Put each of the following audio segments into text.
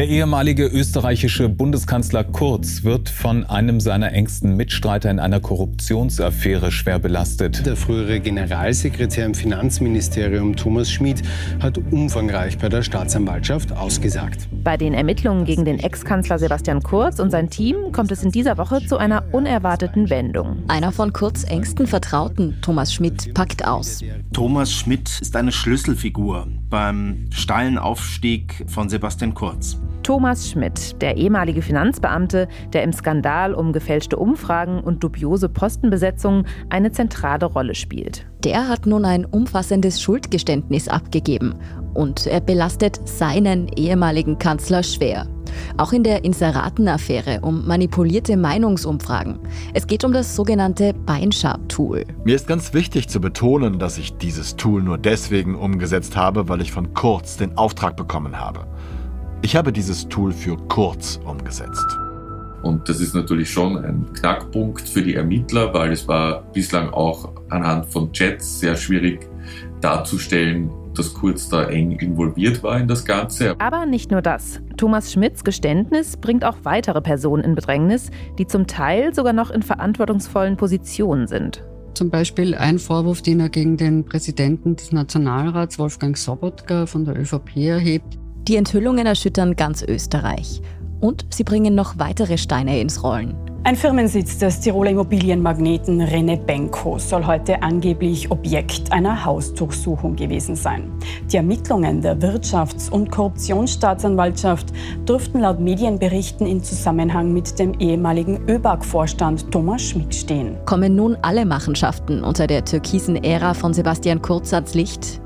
Der ehemalige österreichische Bundeskanzler Kurz wird von einem seiner engsten Mitstreiter in einer Korruptionsaffäre schwer belastet. Der frühere Generalsekretär im Finanzministerium Thomas Schmid hat umfangreich bei der Staatsanwaltschaft ausgesagt. Bei den Ermittlungen gegen den Ex-Kanzler Sebastian Kurz und sein Team kommt es in dieser Woche zu einer unerwarteten Wendung. Einer von Kurz engsten Vertrauten, Thomas Schmidt, packt aus. Thomas Schmidt ist eine Schlüsselfigur beim steilen Aufstieg von Sebastian Kurz. Thomas Schmidt, der ehemalige Finanzbeamte, der im Skandal um gefälschte Umfragen und dubiose Postenbesetzungen eine zentrale Rolle spielt. Der hat nun ein umfassendes Schuldgeständnis abgegeben und er belastet seinen ehemaligen Kanzler schwer. Auch in der Inseraten-Affäre um manipulierte Meinungsumfragen. Es geht um das sogenannte Beinschab-Tool. Mir ist ganz wichtig zu betonen, dass ich dieses Tool nur deswegen umgesetzt habe, weil ich von Kurz den Auftrag bekommen habe. Ich habe dieses Tool für Kurz umgesetzt. Und das ist natürlich schon ein Knackpunkt für die Ermittler, weil es war bislang auch anhand von Chats sehr schwierig darzustellen, dass Kurz da eng involviert war in das Ganze. Aber nicht nur das. Thomas Schmidts Geständnis bringt auch weitere Personen in Bedrängnis, die zum Teil sogar noch in verantwortungsvollen Positionen sind. Zum Beispiel ein Vorwurf, den er gegen den Präsidenten des Nationalrats, Wolfgang Sobotka von der ÖVP, erhebt. Die Enthüllungen erschüttern ganz Österreich. Und sie bringen noch weitere Steine ins Rollen. Ein Firmensitz des Tiroler Immobilienmagneten René Benko soll heute angeblich Objekt einer Hausdurchsuchung gewesen sein. Die Ermittlungen der Wirtschafts- und Korruptionsstaatsanwaltschaft dürften laut Medienberichten in Zusammenhang mit dem ehemaligen ÖBAG-Vorstand Thomas Schmidt stehen. Kommen nun alle Machenschaften unter der türkisen Ära von Sebastian Kurz ans Licht?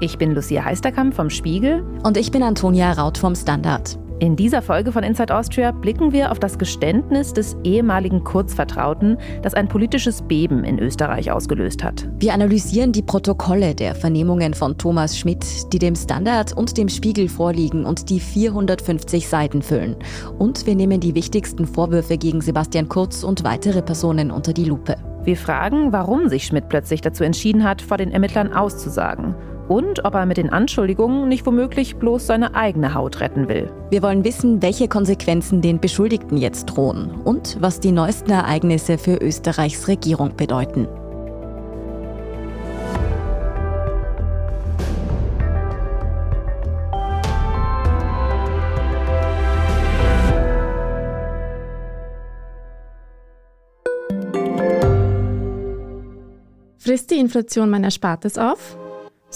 Ich bin Lucia Heisterkamp vom Spiegel. Und ich bin Antonia Raut vom Standard. In dieser Folge von Inside Austria blicken wir auf das Geständnis des ehemaligen Kurzvertrauten, das ein politisches Beben in Österreich ausgelöst hat. Wir analysieren die Protokolle der Vernehmungen von Thomas Schmidt, die dem Standard und dem Spiegel vorliegen und die 450 Seiten füllen. Und wir nehmen die wichtigsten Vorwürfe gegen Sebastian Kurz und weitere Personen unter die Lupe. Wir fragen, warum sich Schmidt plötzlich dazu entschieden hat, vor den Ermittlern auszusagen und ob er mit den Anschuldigungen nicht womöglich bloß seine eigene Haut retten will. Wir wollen wissen, welche Konsequenzen den Beschuldigten jetzt drohen und was die neuesten Ereignisse für Österreichs Regierung bedeuten. Frisst die Inflation mein Erspartes auf?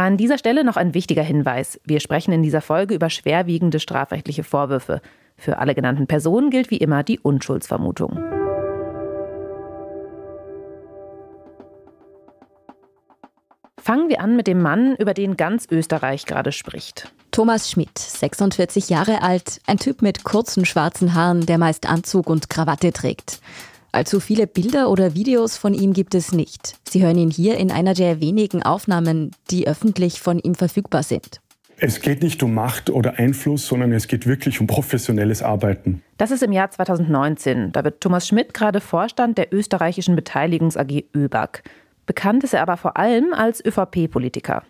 An dieser Stelle noch ein wichtiger Hinweis. Wir sprechen in dieser Folge über schwerwiegende strafrechtliche Vorwürfe. Für alle genannten Personen gilt wie immer die Unschuldsvermutung. Fangen wir an mit dem Mann, über den ganz Österreich gerade spricht. Thomas Schmidt, 46 Jahre alt, ein Typ mit kurzen schwarzen Haaren, der meist Anzug und Krawatte trägt. Allzu viele Bilder oder Videos von ihm gibt es nicht. Sie hören ihn hier in einer der wenigen Aufnahmen, die öffentlich von ihm verfügbar sind. Es geht nicht um Macht oder Einfluss, sondern es geht wirklich um professionelles Arbeiten. Das ist im Jahr 2019. Da wird Thomas Schmidt gerade Vorstand der österreichischen Beteiligungs AG ÖBAG. Bekannt ist er aber vor allem als ÖVP-Politiker.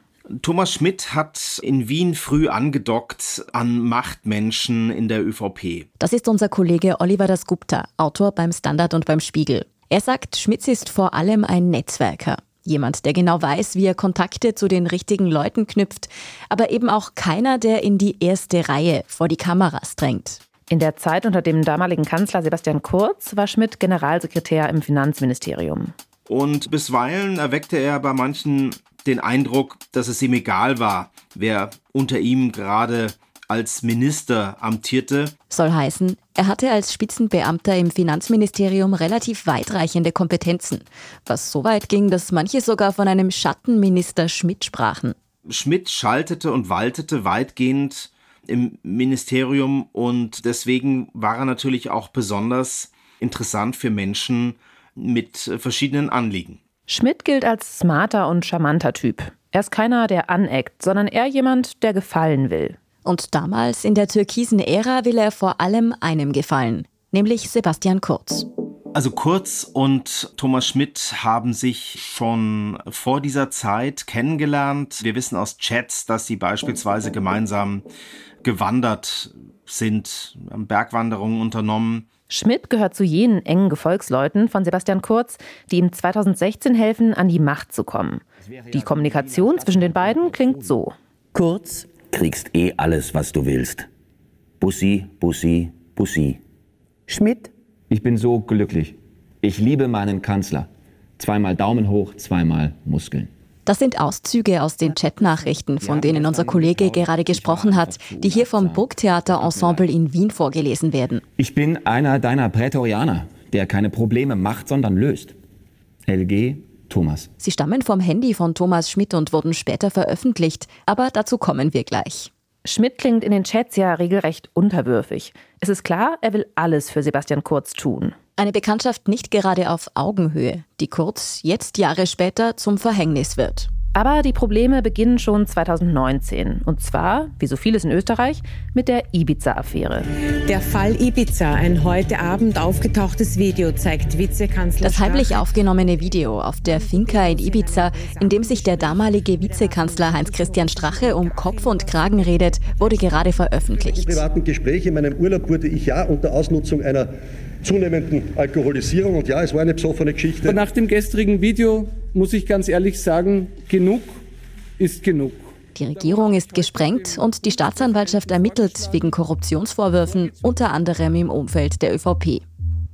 Thomas Schmidt hat in Wien früh angedockt an Machtmenschen in der ÖVP. Das ist unser Kollege Oliver Dasgupta, Autor beim Standard und beim Spiegel. Er sagt, Schmitz ist vor allem ein Netzwerker. Jemand, der genau weiß, wie er Kontakte zu den richtigen Leuten knüpft, aber eben auch keiner, der in die erste Reihe vor die Kameras drängt. In der Zeit unter dem damaligen Kanzler Sebastian Kurz war Schmidt Generalsekretär im Finanzministerium. Und bisweilen erweckte er bei manchen den Eindruck, dass es ihm egal war, wer unter ihm gerade als Minister amtierte. Soll heißen, er hatte als Spitzenbeamter im Finanzministerium relativ weitreichende Kompetenzen, was so weit ging, dass manche sogar von einem Schattenminister Schmidt sprachen. Schmidt schaltete und waltete weitgehend im Ministerium und deswegen war er natürlich auch besonders interessant für Menschen mit verschiedenen Anliegen. Schmidt gilt als smarter und charmanter Typ. Er ist keiner, der aneckt, sondern eher jemand, der gefallen will. Und damals in der türkisen Ära will er vor allem einem gefallen, nämlich Sebastian Kurz. Also Kurz und Thomas Schmidt haben sich schon vor dieser Zeit kennengelernt. Wir wissen aus Chats, dass sie beispielsweise gemeinsam gewandert sind, Bergwanderungen unternommen. Schmidt gehört zu jenen engen Gefolgsleuten von Sebastian Kurz, die ihm 2016 helfen, an die Macht zu kommen. Die Kommunikation zwischen den beiden klingt so. Kurz, kriegst eh alles, was du willst. Bussi, Bussi, Bussi. Schmidt, ich bin so glücklich. Ich liebe meinen Kanzler. Zweimal Daumen hoch, zweimal Muskeln. Das sind Auszüge aus den Chatnachrichten, von denen unser Kollege gerade gesprochen hat, die hier vom Burgtheater-Ensemble in Wien vorgelesen werden. Ich bin einer deiner Prätorianer, der keine Probleme macht, sondern löst. LG Thomas. Sie stammen vom Handy von Thomas Schmidt und wurden später veröffentlicht, aber dazu kommen wir gleich. Schmidt klingt in den Chats ja regelrecht unterwürfig. Es ist klar, er will alles für Sebastian Kurz tun. Eine Bekanntschaft nicht gerade auf Augenhöhe, die Kurz jetzt Jahre später zum Verhängnis wird. Aber die Probleme beginnen schon 2019. Und zwar, wie so vieles in Österreich, mit der Ibiza-Affäre. Der Fall Ibiza, ein heute Abend aufgetauchtes Video, zeigt Vizekanzler. Das heimlich aufgenommene Video auf der Finca in Ibiza, in dem sich der damalige Vizekanzler Heinz-Christian Strache um Kopf und Kragen redet, wurde gerade veröffentlicht. In privaten Gespräch in meinem Urlaub wurde ich ja unter Ausnutzung einer zunehmenden Alkoholisierung und ja, es war eine besoffene Geschichte. Nach dem gestrigen Video muss ich ganz ehrlich sagen, genug ist genug. Die Regierung ist gesprengt und die Staatsanwaltschaft ermittelt wegen Korruptionsvorwürfen, unter anderem im Umfeld der ÖVP.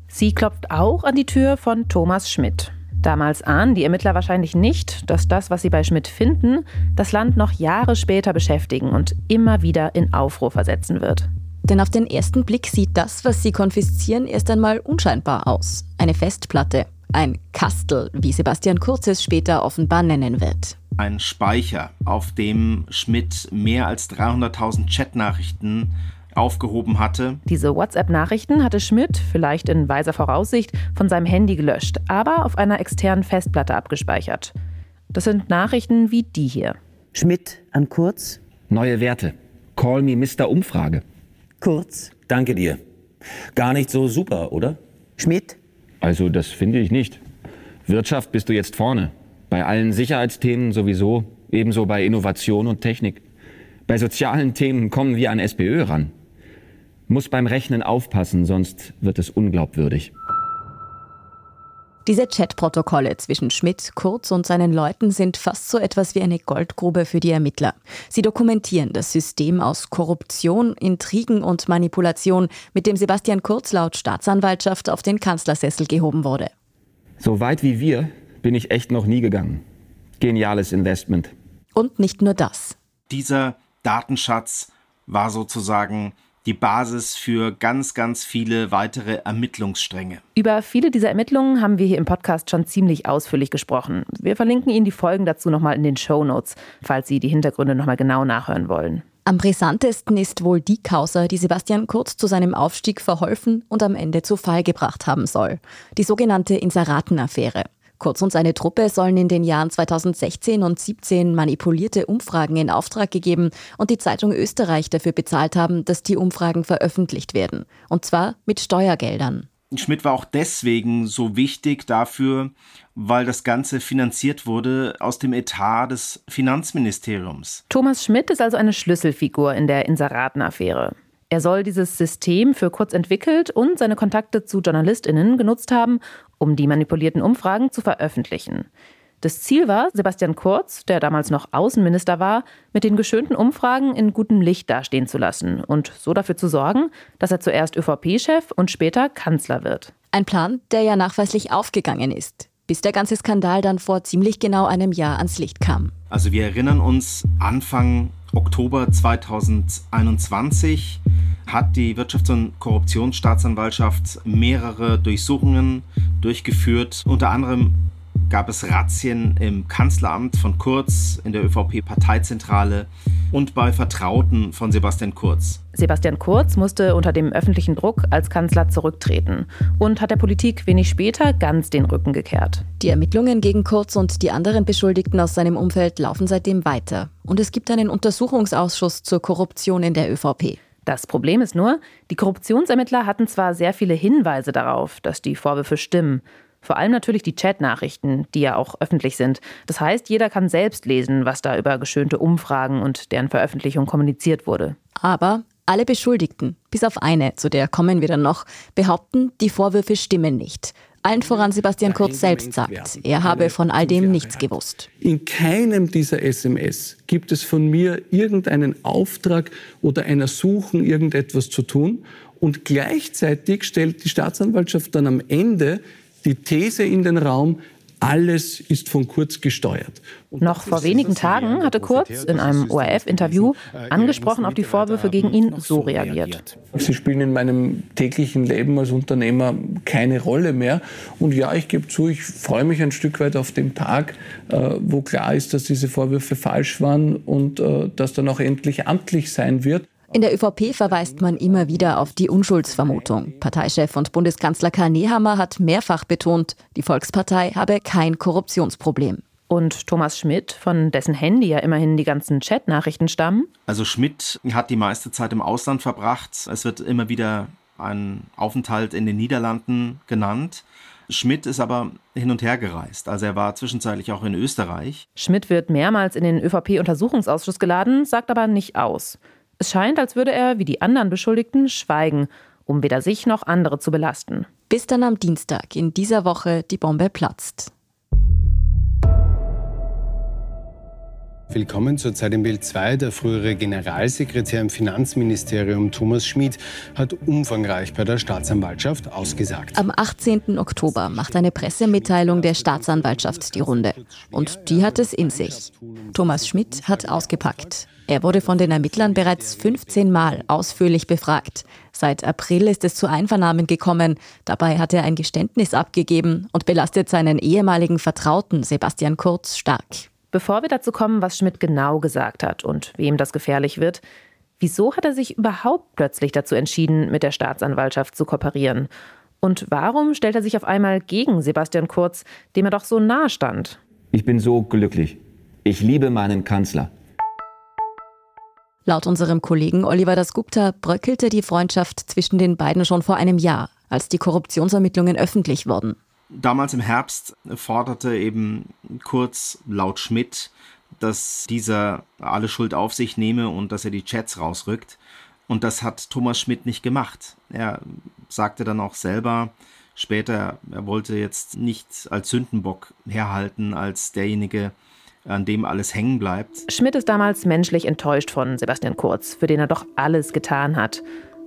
Sie klopft auch an die Tür von Thomas Schmidt. Damals ahnen die Ermittler wahrscheinlich nicht, dass das, was sie bei Schmidt finden, das Land noch Jahre später beschäftigen und immer wieder in Aufruhr versetzen wird. Denn auf den ersten Blick sieht das, was sie konfiszieren, erst einmal unscheinbar aus. Eine Festplatte, ein Kastel, wie Sebastian Kurz es später offenbar nennen wird. Ein Speicher, auf dem Schmidt mehr als 300.000 Chatnachrichten aufgehoben hatte. Diese WhatsApp-Nachrichten hatte Schmidt, vielleicht in weiser Voraussicht, von seinem Handy gelöscht, aber auf einer externen Festplatte abgespeichert. Das sind Nachrichten wie die hier. Schmidt an Kurz. Neue Werte. Call me Mr. Umfrage. Kurz. Danke dir. Gar nicht so super, oder? Schmidt. Also das finde ich nicht. Wirtschaft bist du jetzt vorne. Bei allen Sicherheitsthemen sowieso, ebenso bei Innovation und Technik. Bei sozialen Themen kommen wir an SPÖ ran. Muss beim Rechnen aufpassen, sonst wird es unglaubwürdig. Diese Chatprotokolle zwischen Schmidt, Kurz und seinen Leuten sind fast so etwas wie eine Goldgrube für die Ermittler. Sie dokumentieren das System aus Korruption, Intrigen und Manipulation, mit dem Sebastian Kurz laut Staatsanwaltschaft auf den Kanzlersessel gehoben wurde. So weit wie wir bin ich echt noch nie gegangen. Geniales Investment. Und nicht nur das. Dieser Datenschatz war sozusagen die Basis für ganz, ganz viele weitere Ermittlungsstränge. Über viele dieser Ermittlungen haben wir hier im Podcast schon ziemlich ausführlich gesprochen. Wir verlinken Ihnen die Folgen dazu nochmal in den Show Notes, falls Sie die Hintergründe nochmal genau nachhören wollen. Am brisantesten ist wohl die Causa, die Sebastian Kurz zu seinem Aufstieg verholfen und am Ende zu Fall gebracht haben soll. Die sogenannte Inseratenaffäre. Kurz und seine Truppe sollen in den Jahren 2016 und 2017 manipulierte Umfragen in Auftrag gegeben und die Zeitung Österreich dafür bezahlt haben, dass die Umfragen veröffentlicht werden. Und zwar mit Steuergeldern. Schmidt war auch deswegen so wichtig dafür, weil das Ganze finanziert wurde aus dem Etat des Finanzministeriums. Thomas Schmidt ist also eine Schlüsselfigur in der Inseratenaffäre. Er soll dieses System für kurz entwickelt und seine Kontakte zu JournalistInnen genutzt haben, um die manipulierten Umfragen zu veröffentlichen. Das Ziel war, Sebastian Kurz, der damals noch Außenminister war, mit den geschönten Umfragen in gutem Licht dastehen zu lassen und so dafür zu sorgen, dass er zuerst ÖVP-Chef und später Kanzler wird. Ein Plan, der ja nachweislich aufgegangen ist, bis der ganze Skandal dann vor ziemlich genau einem Jahr ans Licht kam. Also wir erinnern uns, Anfang Oktober 2021 hat die Wirtschafts- und Korruptionsstaatsanwaltschaft mehrere Durchsuchungen durchgeführt, unter anderem gab es Razzien im Kanzleramt von Kurz, in der ÖVP-Parteizentrale und bei Vertrauten von Sebastian Kurz. Sebastian Kurz musste unter dem öffentlichen Druck als Kanzler zurücktreten und hat der Politik wenig später ganz den Rücken gekehrt. Die Ermittlungen gegen Kurz und die anderen Beschuldigten aus seinem Umfeld laufen seitdem weiter. Und es gibt einen Untersuchungsausschuss zur Korruption in der ÖVP. Das Problem ist nur, die Korruptionsermittler hatten zwar sehr viele Hinweise darauf, dass die Vorwürfe stimmen, vor allem natürlich die Chatnachrichten, die ja auch öffentlich sind. Das heißt, jeder kann selbst lesen, was da über geschönte Umfragen und deren Veröffentlichung kommuniziert wurde. Aber alle Beschuldigten, bis auf eine, zu der kommen wir dann noch, behaupten, die Vorwürfe stimmen nicht. Allen voran Sebastian Kurz selbst sagt, er habe von all dem nichts gewusst. In keinem dieser SMS gibt es von mir irgendeinen Auftrag oder ein Ersuchen, irgendetwas zu tun. Und gleichzeitig stellt die Staatsanwaltschaft dann am Ende die These in den Raum, alles ist von Kurz gesteuert. Und Noch vor wenigen Tagen hatte Kurz in einem ORF-Interview angesprochen auf die Vorwürfe gegen ihn so reagiert. Sie spielen in meinem täglichen Leben als Unternehmer keine Rolle mehr. Und ja, ich gebe zu, ich freue mich ein Stück weit auf den Tag, äh, wo klar ist, dass diese Vorwürfe falsch waren und äh, dass dann auch endlich amtlich sein wird. In der ÖVP verweist man immer wieder auf die Unschuldsvermutung. Parteichef und Bundeskanzler Karl Nehammer hat mehrfach betont, die Volkspartei habe kein Korruptionsproblem. Und Thomas Schmidt, von dessen Handy ja immerhin die ganzen Chatnachrichten stammen? Also Schmidt hat die meiste Zeit im Ausland verbracht. Es wird immer wieder ein Aufenthalt in den Niederlanden genannt. Schmidt ist aber hin und her gereist. Also er war zwischenzeitlich auch in Österreich. Schmidt wird mehrmals in den ÖVP-Untersuchungsausschuss geladen, sagt aber nicht aus. Es scheint, als würde er, wie die anderen Beschuldigten, schweigen, um weder sich noch andere zu belasten. Bis dann am Dienstag in dieser Woche die Bombe platzt. Willkommen zur Zeit im Bild 2. Der frühere Generalsekretär im Finanzministerium Thomas Schmid hat umfangreich bei der Staatsanwaltschaft ausgesagt. Am 18. Oktober macht eine Pressemitteilung der Staatsanwaltschaft die Runde. Und die hat es in sich. Thomas Schmidt hat ausgepackt. Er wurde von den Ermittlern bereits 15 Mal ausführlich befragt. Seit April ist es zu Einvernahmen gekommen. Dabei hat er ein Geständnis abgegeben und belastet seinen ehemaligen Vertrauten Sebastian Kurz stark. Bevor wir dazu kommen, was Schmidt genau gesagt hat und wem das gefährlich wird, wieso hat er sich überhaupt plötzlich dazu entschieden, mit der Staatsanwaltschaft zu kooperieren? Und warum stellt er sich auf einmal gegen Sebastian Kurz, dem er doch so nahe stand? Ich bin so glücklich. Ich liebe meinen Kanzler. Laut unserem Kollegen Oliver Dasgupta bröckelte die Freundschaft zwischen den beiden schon vor einem Jahr, als die Korruptionsermittlungen öffentlich wurden. Damals im Herbst forderte eben Kurz laut Schmidt, dass dieser alle Schuld auf sich nehme und dass er die Chats rausrückt. Und das hat Thomas Schmidt nicht gemacht. Er sagte dann auch selber später, er wollte jetzt nicht als Sündenbock herhalten, als derjenige, an dem alles hängen bleibt. Schmidt ist damals menschlich enttäuscht von Sebastian Kurz, für den er doch alles getan hat.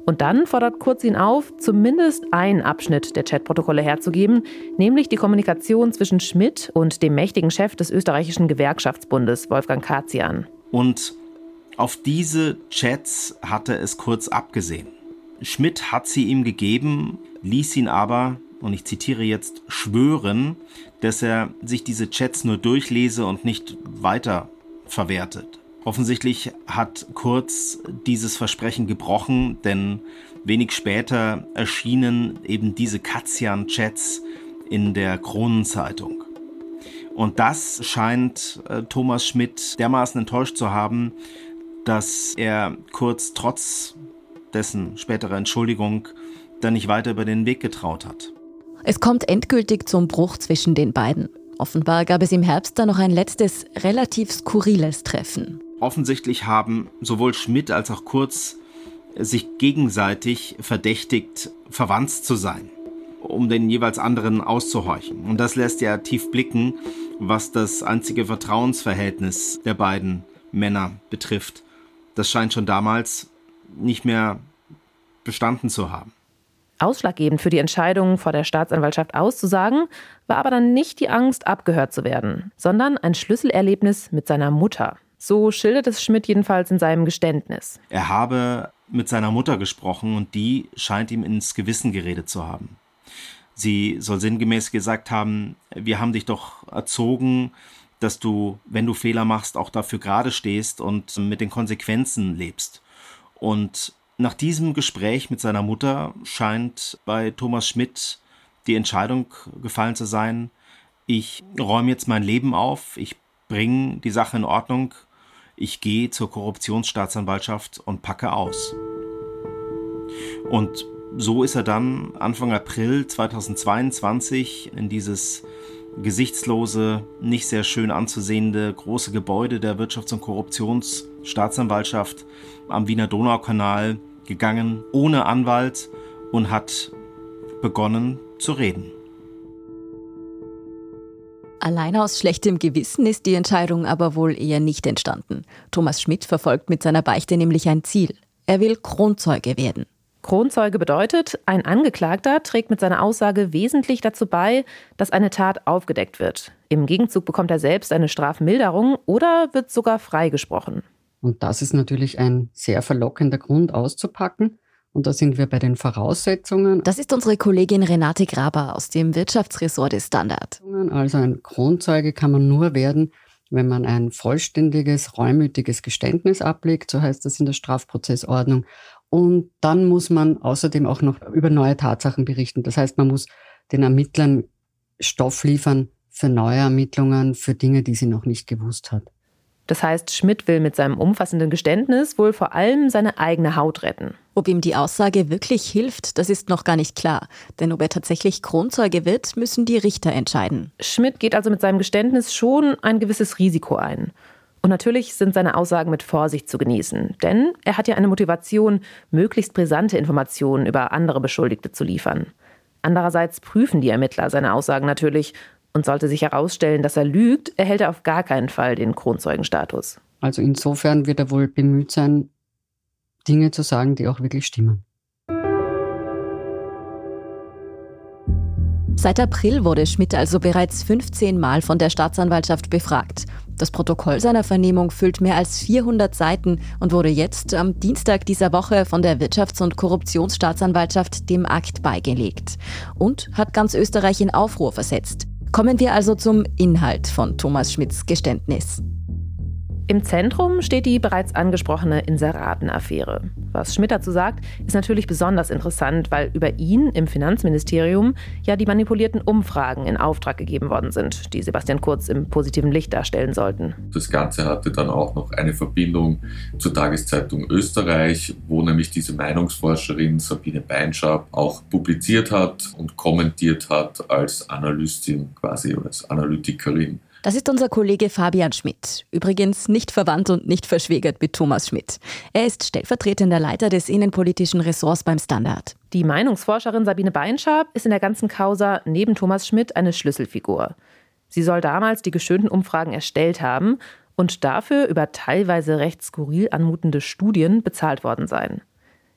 Und dann fordert Kurz ihn auf, zumindest einen Abschnitt der Chatprotokolle herzugeben, nämlich die Kommunikation zwischen Schmidt und dem mächtigen Chef des österreichischen Gewerkschaftsbundes, Wolfgang Katzian. Und auf diese Chats hatte es Kurz abgesehen. Schmidt hat sie ihm gegeben, ließ ihn aber und ich zitiere jetzt, schwören, dass er sich diese Chats nur durchlese und nicht weiter verwertet. Offensichtlich hat Kurz dieses Versprechen gebrochen, denn wenig später erschienen eben diese Katzian-Chats in der Kronenzeitung. Und das scheint äh, Thomas Schmidt dermaßen enttäuscht zu haben, dass er Kurz trotz dessen späterer Entschuldigung dann nicht weiter über den Weg getraut hat. Es kommt endgültig zum Bruch zwischen den beiden. Offenbar gab es im Herbst dann noch ein letztes, relativ skurriles Treffen. Offensichtlich haben sowohl Schmidt als auch Kurz sich gegenseitig verdächtigt, verwandt zu sein, um den jeweils anderen auszuhorchen. Und das lässt ja tief blicken, was das einzige Vertrauensverhältnis der beiden Männer betrifft. Das scheint schon damals nicht mehr bestanden zu haben. Ausschlaggebend für die Entscheidung, vor der Staatsanwaltschaft auszusagen, war aber dann nicht die Angst, abgehört zu werden, sondern ein Schlüsselerlebnis mit seiner Mutter. So schildert es Schmidt jedenfalls in seinem Geständnis. Er habe mit seiner Mutter gesprochen und die scheint ihm ins Gewissen geredet zu haben. Sie soll sinngemäß gesagt haben, wir haben dich doch erzogen, dass du, wenn du Fehler machst, auch dafür gerade stehst und mit den Konsequenzen lebst. Und nach diesem Gespräch mit seiner Mutter scheint bei Thomas Schmidt die Entscheidung gefallen zu sein, ich räume jetzt mein Leben auf, ich bringe die Sache in Ordnung, ich gehe zur Korruptionsstaatsanwaltschaft und packe aus. Und so ist er dann Anfang April 2022 in dieses gesichtslose, nicht sehr schön anzusehende große Gebäude der Wirtschafts- und Korruptionsstaatsanwaltschaft am Wiener Donaukanal gegangen, ohne Anwalt und hat begonnen zu reden. Allein aus schlechtem Gewissen ist die Entscheidung aber wohl eher nicht entstanden. Thomas Schmidt verfolgt mit seiner Beichte nämlich ein Ziel. Er will Kronzeuge werden. Kronzeuge bedeutet, ein Angeklagter trägt mit seiner Aussage wesentlich dazu bei, dass eine Tat aufgedeckt wird. Im Gegenzug bekommt er selbst eine Strafmilderung oder wird sogar freigesprochen. Und das ist natürlich ein sehr verlockender Grund auszupacken. Und da sind wir bei den Voraussetzungen. Das ist unsere Kollegin Renate Graber aus dem Wirtschaftsressort des Standard. Also ein Kronzeuge kann man nur werden, wenn man ein vollständiges, reumütiges Geständnis ablegt, so heißt das in der Strafprozessordnung, und dann muss man außerdem auch noch über neue Tatsachen berichten. Das heißt, man muss den Ermittlern Stoff liefern für neue Ermittlungen, für Dinge, die sie noch nicht gewusst hat. Das heißt, Schmidt will mit seinem umfassenden Geständnis wohl vor allem seine eigene Haut retten. Ob ihm die Aussage wirklich hilft, das ist noch gar nicht klar. Denn ob er tatsächlich Kronzeuge wird, müssen die Richter entscheiden. Schmidt geht also mit seinem Geständnis schon ein gewisses Risiko ein. Und natürlich sind seine Aussagen mit Vorsicht zu genießen, denn er hat ja eine Motivation, möglichst brisante Informationen über andere Beschuldigte zu liefern. Andererseits prüfen die Ermittler seine Aussagen natürlich und sollte sich herausstellen, dass er lügt, erhält er auf gar keinen Fall den Kronzeugenstatus. Also insofern wird er wohl bemüht sein, Dinge zu sagen, die auch wirklich stimmen. Seit April wurde Schmidt also bereits 15 Mal von der Staatsanwaltschaft befragt. Das Protokoll seiner Vernehmung füllt mehr als 400 Seiten und wurde jetzt am Dienstag dieser Woche von der Wirtschafts- und Korruptionsstaatsanwaltschaft dem Akt beigelegt und hat ganz Österreich in Aufruhr versetzt. Kommen wir also zum Inhalt von Thomas Schmidts Geständnis. Im Zentrum steht die bereits angesprochene Inseraten-Affäre. Was Schmidt dazu sagt, ist natürlich besonders interessant, weil über ihn im Finanzministerium ja die manipulierten Umfragen in Auftrag gegeben worden sind, die Sebastian Kurz im positiven Licht darstellen sollten. Das Ganze hatte dann auch noch eine Verbindung zur Tageszeitung Österreich, wo nämlich diese Meinungsforscherin Sabine Beinschab auch publiziert hat und kommentiert hat als Analystin quasi, als Analytikerin. Das ist unser Kollege Fabian Schmidt. Übrigens nicht verwandt und nicht verschwägert mit Thomas Schmidt. Er ist stellvertretender Leiter des innenpolitischen Ressorts beim Standard. Die Meinungsforscherin Sabine Beinschab ist in der ganzen Causa neben Thomas Schmidt eine Schlüsselfigur. Sie soll damals die geschönten Umfragen erstellt haben und dafür über teilweise recht skurril anmutende Studien bezahlt worden sein.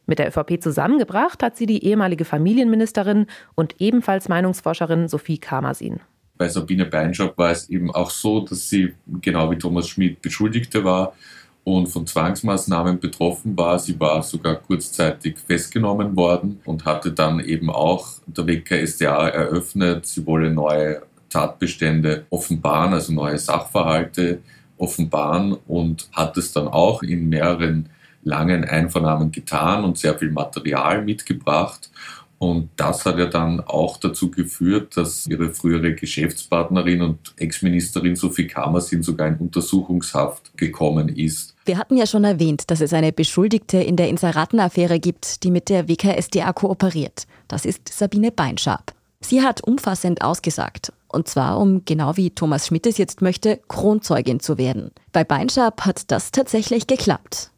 Mit der ÖVP zusammengebracht hat sie die ehemalige Familienministerin und ebenfalls Meinungsforscherin Sophie Kamersin bei Sabine Beinschab war es eben auch so, dass sie genau wie Thomas Schmidt Beschuldigte war und von Zwangsmaßnahmen betroffen war. Sie war sogar kurzzeitig festgenommen worden und hatte dann eben auch der WKSDA eröffnet, sie wolle neue Tatbestände offenbaren, also neue Sachverhalte offenbaren und hat es dann auch in mehreren langen Einvernahmen getan und sehr viel Material mitgebracht. Und das hat ja dann auch dazu geführt, dass ihre frühere Geschäftspartnerin und Ex-Ministerin Sophie Kamersin sogar in Untersuchungshaft gekommen ist. Wir hatten ja schon erwähnt, dass es eine Beschuldigte in der Inseraten-Affäre gibt, die mit der WKSDA kooperiert. Das ist Sabine Beinschab. Sie hat umfassend ausgesagt. Und zwar, um genau wie Thomas Schmidt es jetzt möchte, Kronzeugin zu werden. Bei Beinschab hat das tatsächlich geklappt.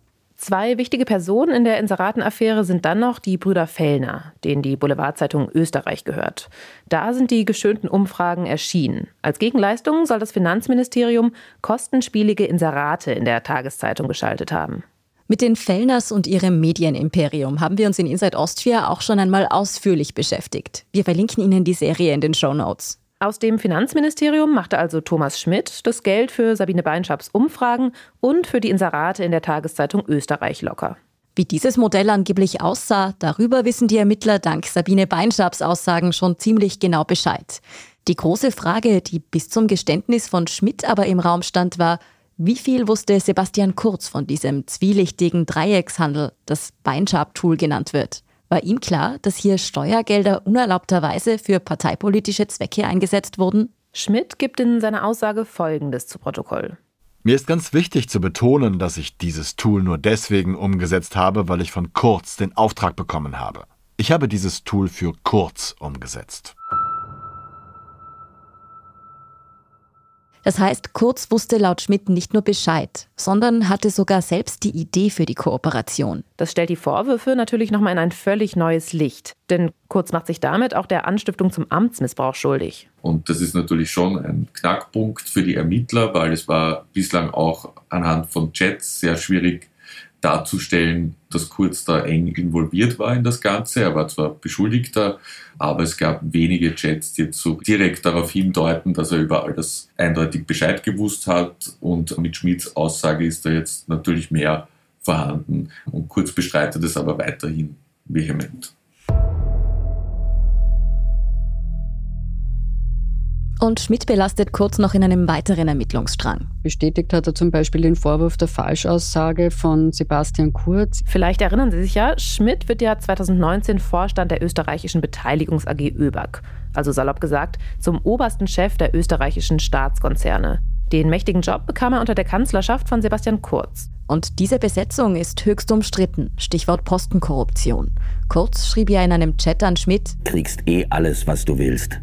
Zwei wichtige Personen in der Inseratenaffäre sind dann noch die Brüder Fellner, denen die Boulevardzeitung Österreich gehört. Da sind die geschönten Umfragen erschienen. Als Gegenleistung soll das Finanzministerium kostenspielige Inserate in der Tageszeitung geschaltet haben. Mit den Fellners und ihrem Medienimperium haben wir uns in Inside Austria auch schon einmal ausführlich beschäftigt. Wir verlinken Ihnen die Serie in den Show Notes. Aus dem Finanzministerium machte also Thomas Schmidt das Geld für Sabine Beinschabs Umfragen und für die Inserate in der Tageszeitung Österreich locker. Wie dieses Modell angeblich aussah, darüber wissen die Ermittler dank Sabine Beinschabs Aussagen schon ziemlich genau Bescheid. Die große Frage, die bis zum Geständnis von Schmidt aber im Raum stand, war, wie viel wusste Sebastian Kurz von diesem zwielichtigen Dreieckshandel, das Beinschab-Tool genannt wird? War ihm klar, dass hier Steuergelder unerlaubterweise für parteipolitische Zwecke eingesetzt wurden? Schmidt gibt in seiner Aussage Folgendes zu Protokoll. Mir ist ganz wichtig zu betonen, dass ich dieses Tool nur deswegen umgesetzt habe, weil ich von Kurz den Auftrag bekommen habe. Ich habe dieses Tool für Kurz umgesetzt. Das heißt, Kurz wusste laut Schmidt nicht nur Bescheid, sondern hatte sogar selbst die Idee für die Kooperation. Das stellt die Vorwürfe natürlich nochmal in ein völlig neues Licht. Denn Kurz macht sich damit auch der Anstiftung zum Amtsmissbrauch schuldig. Und das ist natürlich schon ein Knackpunkt für die Ermittler, weil es war bislang auch anhand von Chats sehr schwierig darzustellen, dass Kurz da eng involviert war in das Ganze. Er war zwar Beschuldigter, aber es gab wenige Chats, die jetzt so direkt darauf hindeuten, dass er über all das eindeutig Bescheid gewusst hat. Und mit Schmieds Aussage ist da jetzt natürlich mehr vorhanden. Und Kurz bestreitet es aber weiterhin vehement. Und Schmidt belastet Kurz noch in einem weiteren Ermittlungsstrang. Bestätigt hat er zum Beispiel den Vorwurf der Falschaussage von Sebastian Kurz. Vielleicht erinnern Sie sich ja, Schmidt wird ja 2019 Vorstand der österreichischen Beteiligungs AG ÖBAG. Also salopp gesagt, zum obersten Chef der österreichischen Staatskonzerne. Den mächtigen Job bekam er unter der Kanzlerschaft von Sebastian Kurz. Und diese Besetzung ist höchst umstritten. Stichwort Postenkorruption. Kurz schrieb ja in einem Chat an Schmidt: Kriegst eh alles, was du willst.